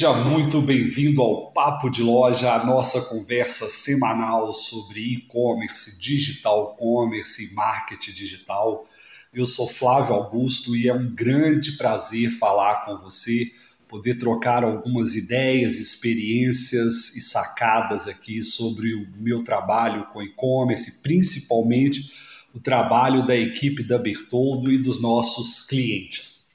Seja muito bem-vindo ao Papo de Loja, a nossa conversa semanal sobre e-commerce, digital commerce e marketing digital. Eu sou Flávio Augusto e é um grande prazer falar com você, poder trocar algumas ideias, experiências e sacadas aqui sobre o meu trabalho com e-commerce, principalmente o trabalho da equipe da Bertoldo e dos nossos clientes.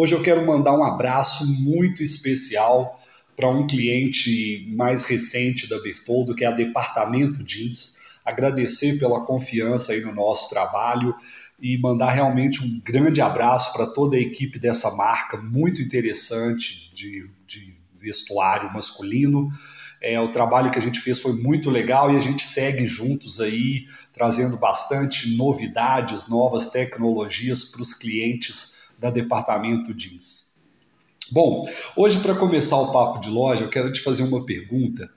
Hoje eu quero mandar um abraço muito especial para um cliente mais recente da Bertoldo, que é a Departamento Jeans. Agradecer pela confiança aí no nosso trabalho e mandar realmente um grande abraço para toda a equipe dessa marca muito interessante de, de vestuário masculino. É, o trabalho que a gente fez foi muito legal e a gente segue juntos aí, trazendo bastante novidades, novas tecnologias para os clientes da Departamento Jeans. Bom, hoje para começar o papo de loja, eu quero te fazer uma pergunta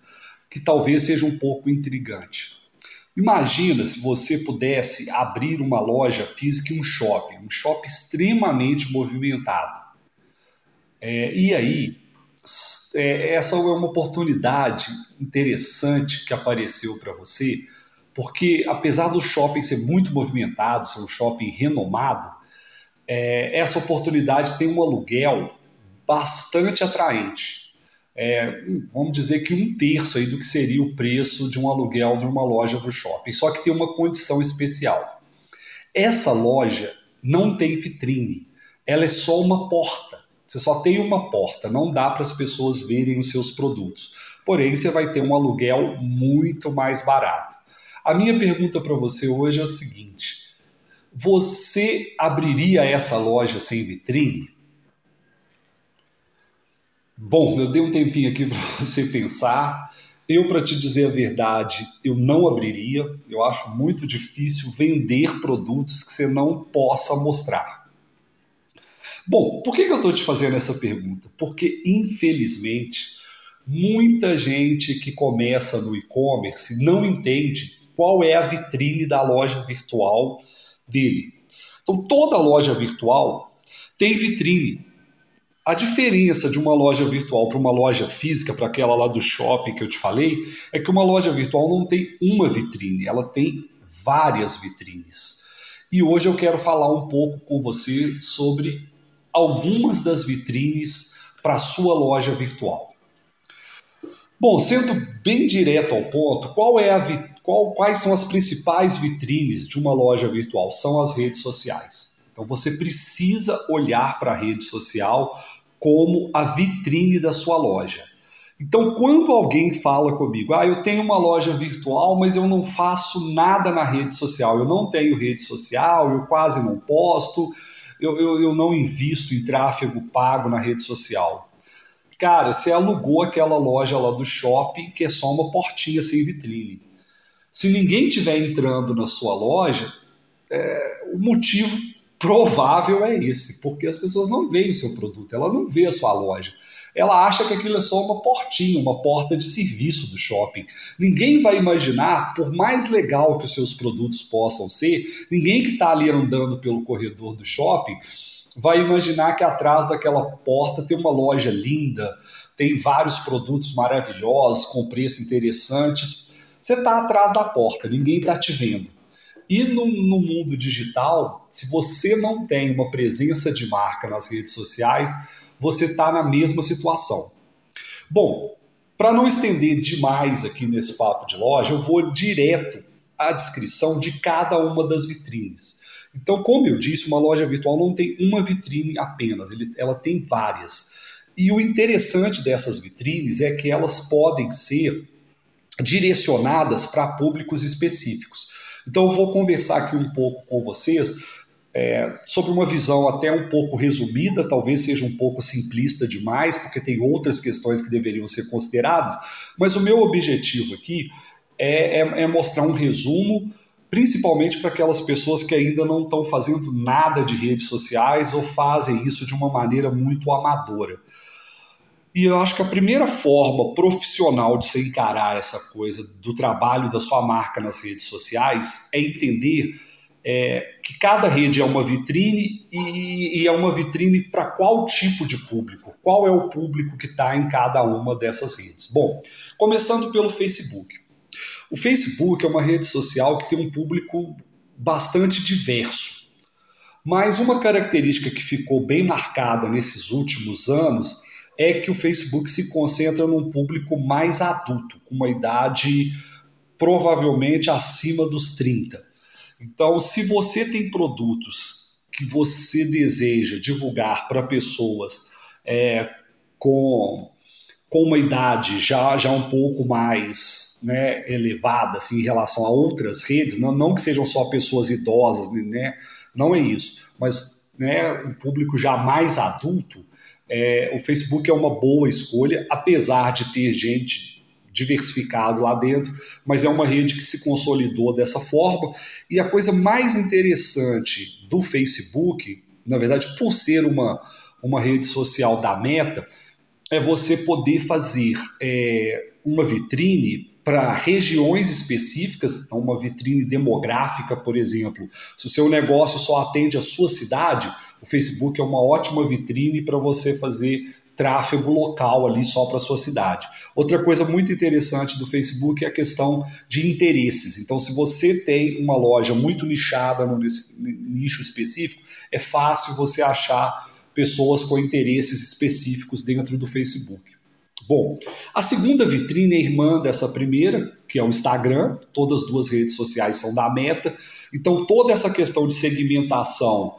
que talvez seja um pouco intrigante. Imagina se você pudesse abrir uma loja física em um shopping, um shopping extremamente movimentado. É, e aí, é, essa é uma oportunidade interessante que apareceu para você, porque apesar do shopping ser muito movimentado, ser um shopping renomado, é, essa oportunidade tem um aluguel bastante atraente. É, vamos dizer que um terço aí do que seria o preço de um aluguel de uma loja do shopping, só que tem uma condição especial. Essa loja não tem vitrine, ela é só uma porta. Você só tem uma porta, não dá para as pessoas verem os seus produtos. Porém, você vai ter um aluguel muito mais barato. A minha pergunta para você hoje é a seguinte: você abriria essa loja sem vitrine? Bom, eu dei um tempinho aqui para você pensar. Eu, para te dizer a verdade, eu não abriria. Eu acho muito difícil vender produtos que você não possa mostrar. Bom, por que, que eu estou te fazendo essa pergunta? Porque, infelizmente, muita gente que começa no e-commerce não entende qual é a vitrine da loja virtual dele. Então, toda loja virtual tem vitrine. A diferença de uma loja virtual para uma loja física, para aquela lá do shopping que eu te falei, é que uma loja virtual não tem uma vitrine, ela tem várias vitrines. E hoje eu quero falar um pouco com você sobre algumas das vitrines para a sua loja virtual. Bom, sendo bem direto ao ponto, qual é a, qual, quais são as principais vitrines de uma loja virtual? São as redes sociais. Então você precisa olhar para a rede social como a vitrine da sua loja. Então, quando alguém fala comigo, ah, eu tenho uma loja virtual, mas eu não faço nada na rede social, eu não tenho rede social, eu quase não posto, eu, eu, eu não invisto em tráfego pago na rede social. Cara, você alugou aquela loja lá do shopping que é só uma portinha sem vitrine. Se ninguém estiver entrando na sua loja, é, o motivo provável é esse, porque as pessoas não veem o seu produto, ela não vê a sua loja. Ela acha que aquilo é só uma portinha, uma porta de serviço do shopping. Ninguém vai imaginar, por mais legal que os seus produtos possam ser, ninguém que está ali andando pelo corredor do shopping vai imaginar que atrás daquela porta tem uma loja linda, tem vários produtos maravilhosos, com preços interessantes você está atrás da porta, ninguém está te vendo. E no, no, mundo digital, se você não tem uma presença de marca nas redes sociais, você está na mesma situação. Bom, para não estender demais aqui nesse papo de loja, eu vou direto à descrição de cada uma das vitrines. Então, como eu disse, uma loja virtual não tem uma vitrine apenas, ela tem várias. E o interessante dessas vitrines é que elas podem ser direcionadas para públicos específicos. Então, eu vou conversar aqui um pouco com vocês é, sobre uma visão até um pouco resumida, talvez seja um pouco simplista demais, porque tem outras questões que deveriam ser consideradas, mas o meu objetivo aqui é, é, é mostrar um resumo, principalmente para aquelas pessoas que ainda não estão fazendo nada de redes sociais ou fazem isso de uma maneira muito amadora. E eu acho que a primeira forma profissional de se encarar essa coisa do trabalho da sua marca nas redes sociais é entender é, que cada rede é uma vitrine e, e é uma vitrine para qual tipo de público, qual é o público que está em cada uma dessas redes. Bom, começando pelo Facebook. O Facebook é uma rede social que tem um público bastante diverso. Mas uma característica que ficou bem marcada nesses últimos anos é que o Facebook se concentra num público mais adulto, com uma idade provavelmente acima dos 30. Então, se você tem produtos que você deseja divulgar para pessoas é, com, com uma idade já, já um pouco mais né, elevada assim, em relação a outras redes, não, não que sejam só pessoas idosas, né, não é isso, mas né, um público já mais adulto, é, o Facebook é uma boa escolha, apesar de ter gente diversificado lá dentro, mas é uma rede que se consolidou dessa forma. E a coisa mais interessante do Facebook, na verdade, por ser uma, uma rede social da Meta, é você poder fazer é, uma vitrine para regiões específicas, então uma vitrine demográfica, por exemplo. Se o seu negócio só atende a sua cidade, o Facebook é uma ótima vitrine para você fazer tráfego local ali só para sua cidade. Outra coisa muito interessante do Facebook é a questão de interesses. Então, se você tem uma loja muito nichada no nicho específico, é fácil você achar pessoas com interesses específicos dentro do Facebook. Bom, a segunda vitrine é irmã dessa primeira, que é o Instagram. Todas as duas redes sociais são da Meta. Então, toda essa questão de segmentação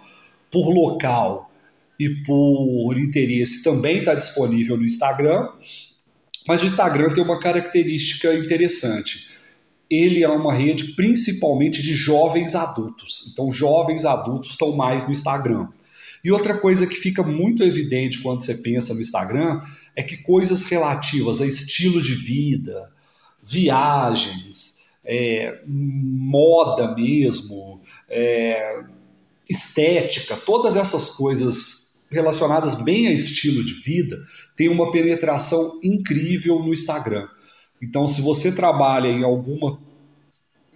por local e por interesse também está disponível no Instagram. Mas o Instagram tem uma característica interessante. Ele é uma rede principalmente de jovens adultos. Então, jovens adultos estão mais no Instagram. E outra coisa que fica muito evidente quando você pensa no Instagram é que coisas relativas a estilo de vida, viagens, é, moda mesmo, é, estética, todas essas coisas relacionadas bem a estilo de vida, tem uma penetração incrível no Instagram. Então, se você trabalha em alguma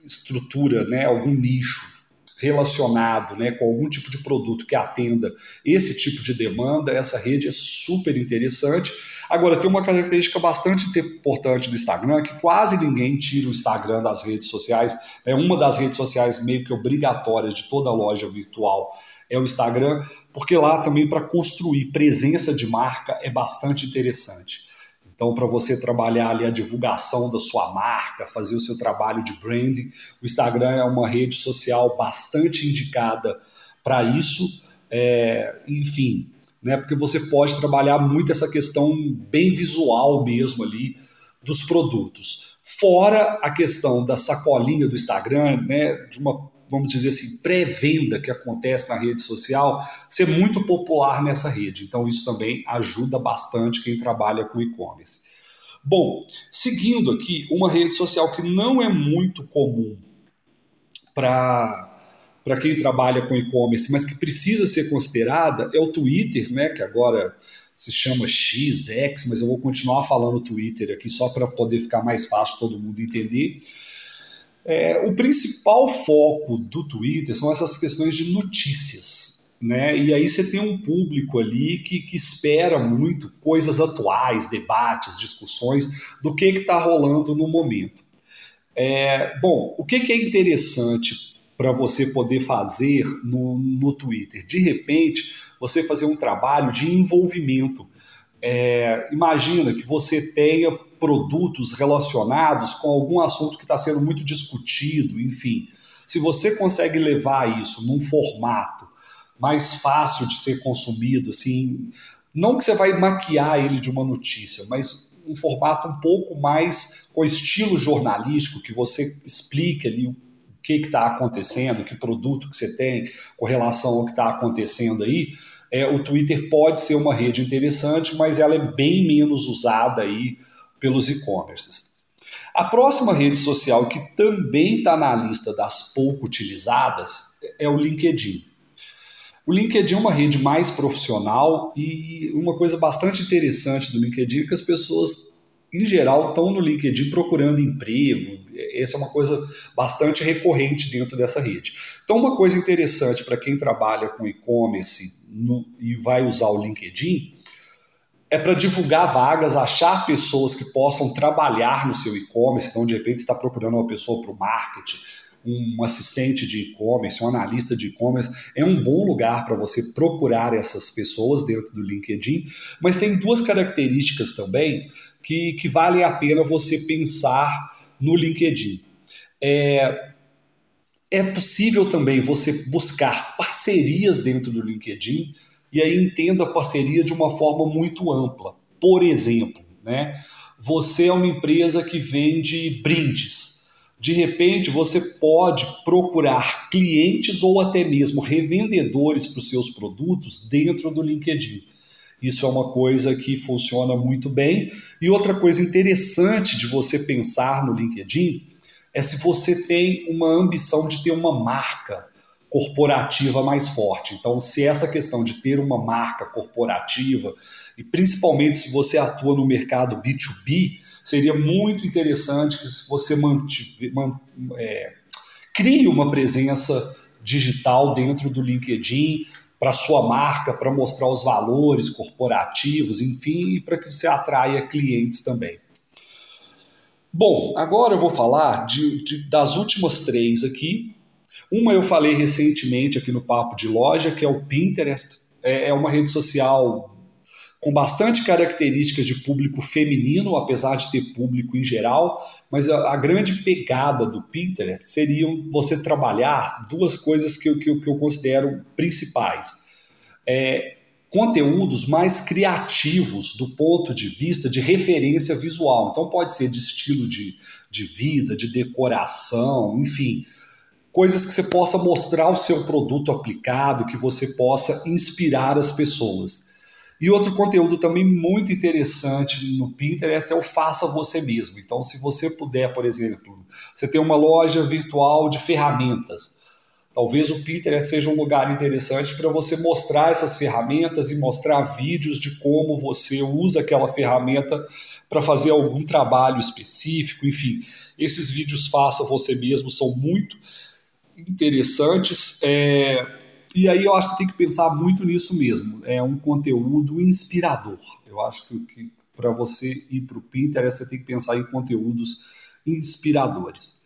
estrutura, né, algum nicho relacionado né, com algum tipo de produto que atenda esse tipo de demanda, essa rede é super interessante. Agora, tem uma característica bastante importante do Instagram, que quase ninguém tira o Instagram das redes sociais. É uma das redes sociais meio que obrigatórias de toda loja virtual é o Instagram, porque lá também para construir presença de marca é bastante interessante. Então, para você trabalhar ali a divulgação da sua marca, fazer o seu trabalho de branding, o Instagram é uma rede social bastante indicada para isso. É, enfim, né, porque você pode trabalhar muito essa questão bem visual mesmo ali dos produtos. Fora a questão da sacolinha do Instagram, né, de uma vamos dizer assim, pré-venda que acontece na rede social, ser muito popular nessa rede. Então, isso também ajuda bastante quem trabalha com e-commerce. Bom, seguindo aqui, uma rede social que não é muito comum para para quem trabalha com e-commerce, mas que precisa ser considerada é o Twitter, né, que agora se chama X, X, mas eu vou continuar falando Twitter aqui só para poder ficar mais fácil todo mundo entender. É, o principal foco do Twitter são essas questões de notícias. Né? E aí você tem um público ali que, que espera muito coisas atuais, debates, discussões do que está rolando no momento. É, bom, o que, que é interessante para você poder fazer no, no Twitter? De repente, você fazer um trabalho de envolvimento. É, imagina que você tenha produtos relacionados com algum assunto que está sendo muito discutido, enfim. Se você consegue levar isso num formato mais fácil de ser consumido, assim, não que você vai maquiar ele de uma notícia, mas um formato um pouco mais com estilo jornalístico, que você explique ali o que está acontecendo, que produto que você tem com relação ao que está acontecendo aí, é, o Twitter pode ser uma rede interessante, mas ela é bem menos usada aí pelos e-commerces. A próxima rede social que também está na lista das pouco utilizadas é o LinkedIn. O LinkedIn é uma rede mais profissional e uma coisa bastante interessante do LinkedIn é que as pessoas, em geral, estão no LinkedIn procurando emprego. Essa é uma coisa bastante recorrente dentro dessa rede. Então, uma coisa interessante para quem trabalha com e-commerce e vai usar o LinkedIn é para divulgar vagas, achar pessoas que possam trabalhar no seu e-commerce. Então, de repente, está procurando uma pessoa para o marketing, um assistente de e-commerce, um analista de e-commerce. É um bom lugar para você procurar essas pessoas dentro do LinkedIn. Mas tem duas características também que, que valem a pena você pensar no LinkedIn. É, é possível também você buscar parcerias dentro do LinkedIn e aí entenda a parceria de uma forma muito ampla. Por exemplo, né, você é uma empresa que vende brindes. De repente, você pode procurar clientes ou até mesmo revendedores para os seus produtos dentro do LinkedIn. Isso é uma coisa que funciona muito bem. E outra coisa interessante de você pensar no LinkedIn é se você tem uma ambição de ter uma marca corporativa mais forte. Então, se essa questão de ter uma marca corporativa, e principalmente se você atua no mercado B2B, seria muito interessante que você mantive, man, é, crie uma presença digital dentro do LinkedIn para sua marca, para mostrar os valores corporativos, enfim, e para que você atraia clientes também. Bom, agora eu vou falar de, de, das últimas três aqui, uma eu falei recentemente aqui no Papo de Loja, que é o Pinterest. É, é uma rede social com bastante características de público feminino, apesar de ter público em geral, mas a, a grande pegada do Pinterest seria você trabalhar duas coisas que, que, que eu considero principais. É, conteúdos mais criativos do ponto de vista de referência visual. Então, pode ser de estilo de, de vida, de decoração, enfim coisas que você possa mostrar o seu produto aplicado, que você possa inspirar as pessoas. E outro conteúdo também muito interessante no Pinterest é o faça você mesmo. Então, se você puder, por exemplo, você tem uma loja virtual de ferramentas, talvez o Pinterest seja um lugar interessante para você mostrar essas ferramentas e mostrar vídeos de como você usa aquela ferramenta para fazer algum trabalho específico, enfim. Esses vídeos faça você mesmo são muito interessantes. É, e aí eu acho que tem que pensar muito nisso mesmo. É um conteúdo inspirador. Eu acho que, que para você ir para o Pinterest, você tem que pensar em conteúdos inspiradores.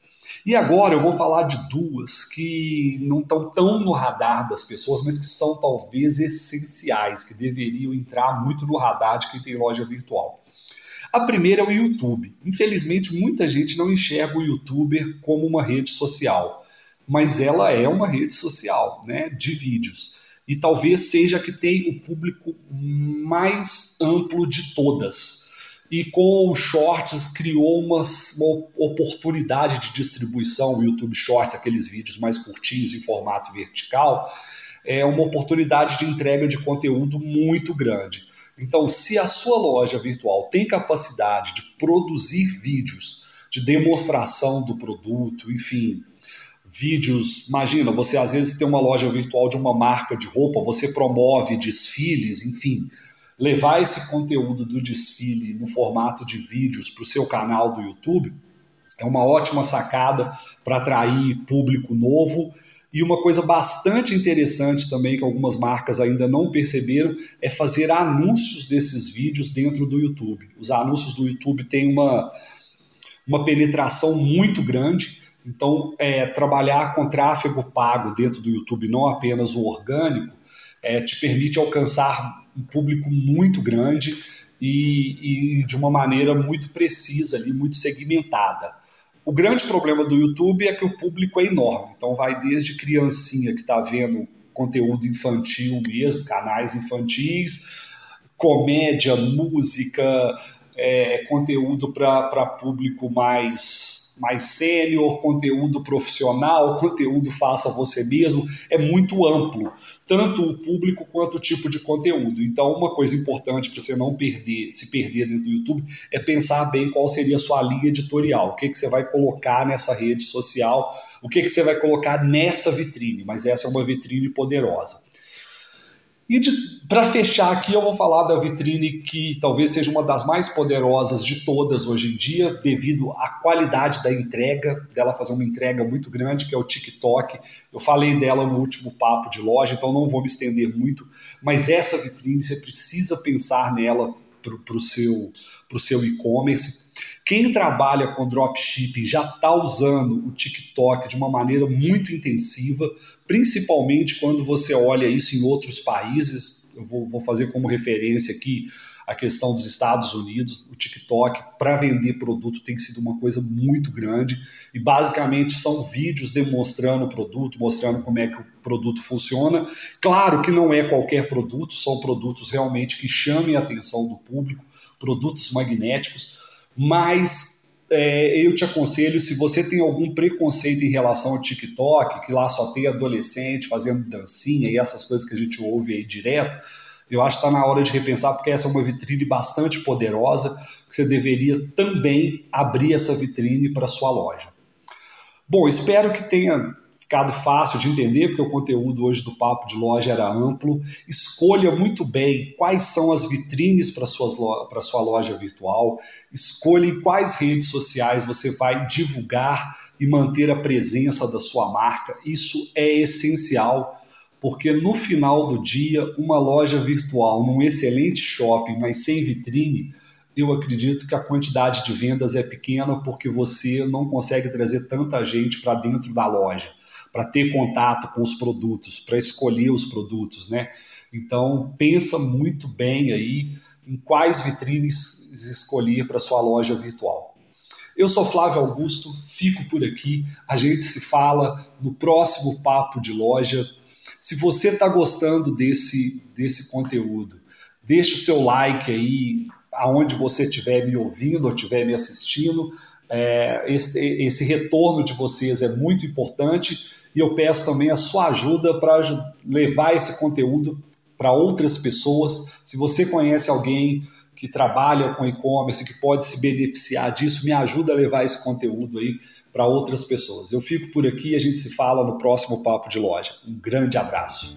E agora eu vou falar de duas que não estão tão no radar das pessoas, mas que são talvez essenciais, que deveriam entrar muito no radar de quem tem loja virtual. A primeira é o YouTube. Infelizmente, muita gente não enxerga o YouTuber como uma rede social mas ela é uma rede social né, de vídeos. E talvez seja a que tem o público mais amplo de todas. E com o Shorts criou uma, uma oportunidade de distribuição, o YouTube Shorts, aqueles vídeos mais curtinhos em formato vertical, é uma oportunidade de entrega de conteúdo muito grande. Então, se a sua loja virtual tem capacidade de produzir vídeos de demonstração do produto, enfim, vídeos. Imagina, você às vezes tem uma loja virtual de uma marca de roupa, você promove desfiles, enfim. Levar esse conteúdo do desfile no formato de vídeos para o seu canal do YouTube é uma ótima sacada para atrair público novo. E uma coisa bastante interessante também que algumas marcas ainda não perceberam é fazer anúncios desses vídeos dentro do YouTube. Os anúncios do YouTube têm uma, uma penetração muito grande então, é, trabalhar com tráfego pago dentro do YouTube, não apenas o orgânico, é, te permite alcançar um público muito grande e, e, de uma maneira muito precisa, ali, muito segmentada. O grande problema do YouTube é que o público é enorme. Então, vai desde criancinha que está vendo conteúdo infantil mesmo, canais infantis, comédia, música, é, conteúdo para público mais, mais sênior, conteúdo profissional, conteúdo faça você mesmo, é muito amplo, tanto o público quanto o tipo de conteúdo. Então, uma coisa importante para você não perder, se perder dentro do YouTube, é pensar bem qual seria a sua linha editorial, o que, que você vai colocar nessa rede social, o que, que você vai colocar nessa vitrine, mas essa é uma vitrine poderosa. E para fechar aqui, eu vou falar da vitrine que talvez seja uma das mais poderosas de todas hoje em dia, devido à qualidade da entrega, dela fazer uma entrega muito grande, que é o TikTok. Eu falei dela no último papo de loja, então não vou me estender muito, mas essa vitrine você precisa pensar nela para o seu, seu e-commerce. Quem trabalha com dropshipping já está usando o TikTok de uma maneira muito intensiva, principalmente quando você olha isso em outros países. Eu vou, vou fazer como referência aqui a questão dos Estados Unidos, o TikTok para vender produto tem sido uma coisa muito grande e basicamente são vídeos demonstrando o produto, mostrando como é que o produto funciona. Claro que não é qualquer produto, são produtos realmente que chamem a atenção do público, produtos magnéticos, mas é, eu te aconselho, se você tem algum preconceito em relação ao TikTok, que lá só tem adolescente fazendo dancinha e essas coisas que a gente ouve aí direto, eu acho que está na hora de repensar, porque essa é uma vitrine bastante poderosa, que você deveria também abrir essa vitrine para sua loja. Bom, espero que tenha ficado fácil de entender, porque o conteúdo hoje do Papo de Loja era amplo. Escolha muito bem quais são as vitrines para a sua loja virtual, escolha em quais redes sociais você vai divulgar e manter a presença da sua marca. Isso é essencial porque no final do dia, uma loja virtual num excelente shopping, mas sem vitrine, eu acredito que a quantidade de vendas é pequena porque você não consegue trazer tanta gente para dentro da loja, para ter contato com os produtos, para escolher os produtos, né? Então, pensa muito bem aí em quais vitrines escolher para sua loja virtual. Eu sou Flávio Augusto, fico por aqui. A gente se fala no próximo papo de loja. Se você está gostando desse, desse conteúdo, deixe o seu like aí, aonde você estiver me ouvindo ou estiver me assistindo. É, esse, esse retorno de vocês é muito importante e eu peço também a sua ajuda para levar esse conteúdo para outras pessoas. Se você conhece alguém que trabalha com e-commerce, que pode se beneficiar disso, me ajuda a levar esse conteúdo aí para outras pessoas. Eu fico por aqui e a gente se fala no próximo Papo de Loja. Um grande abraço.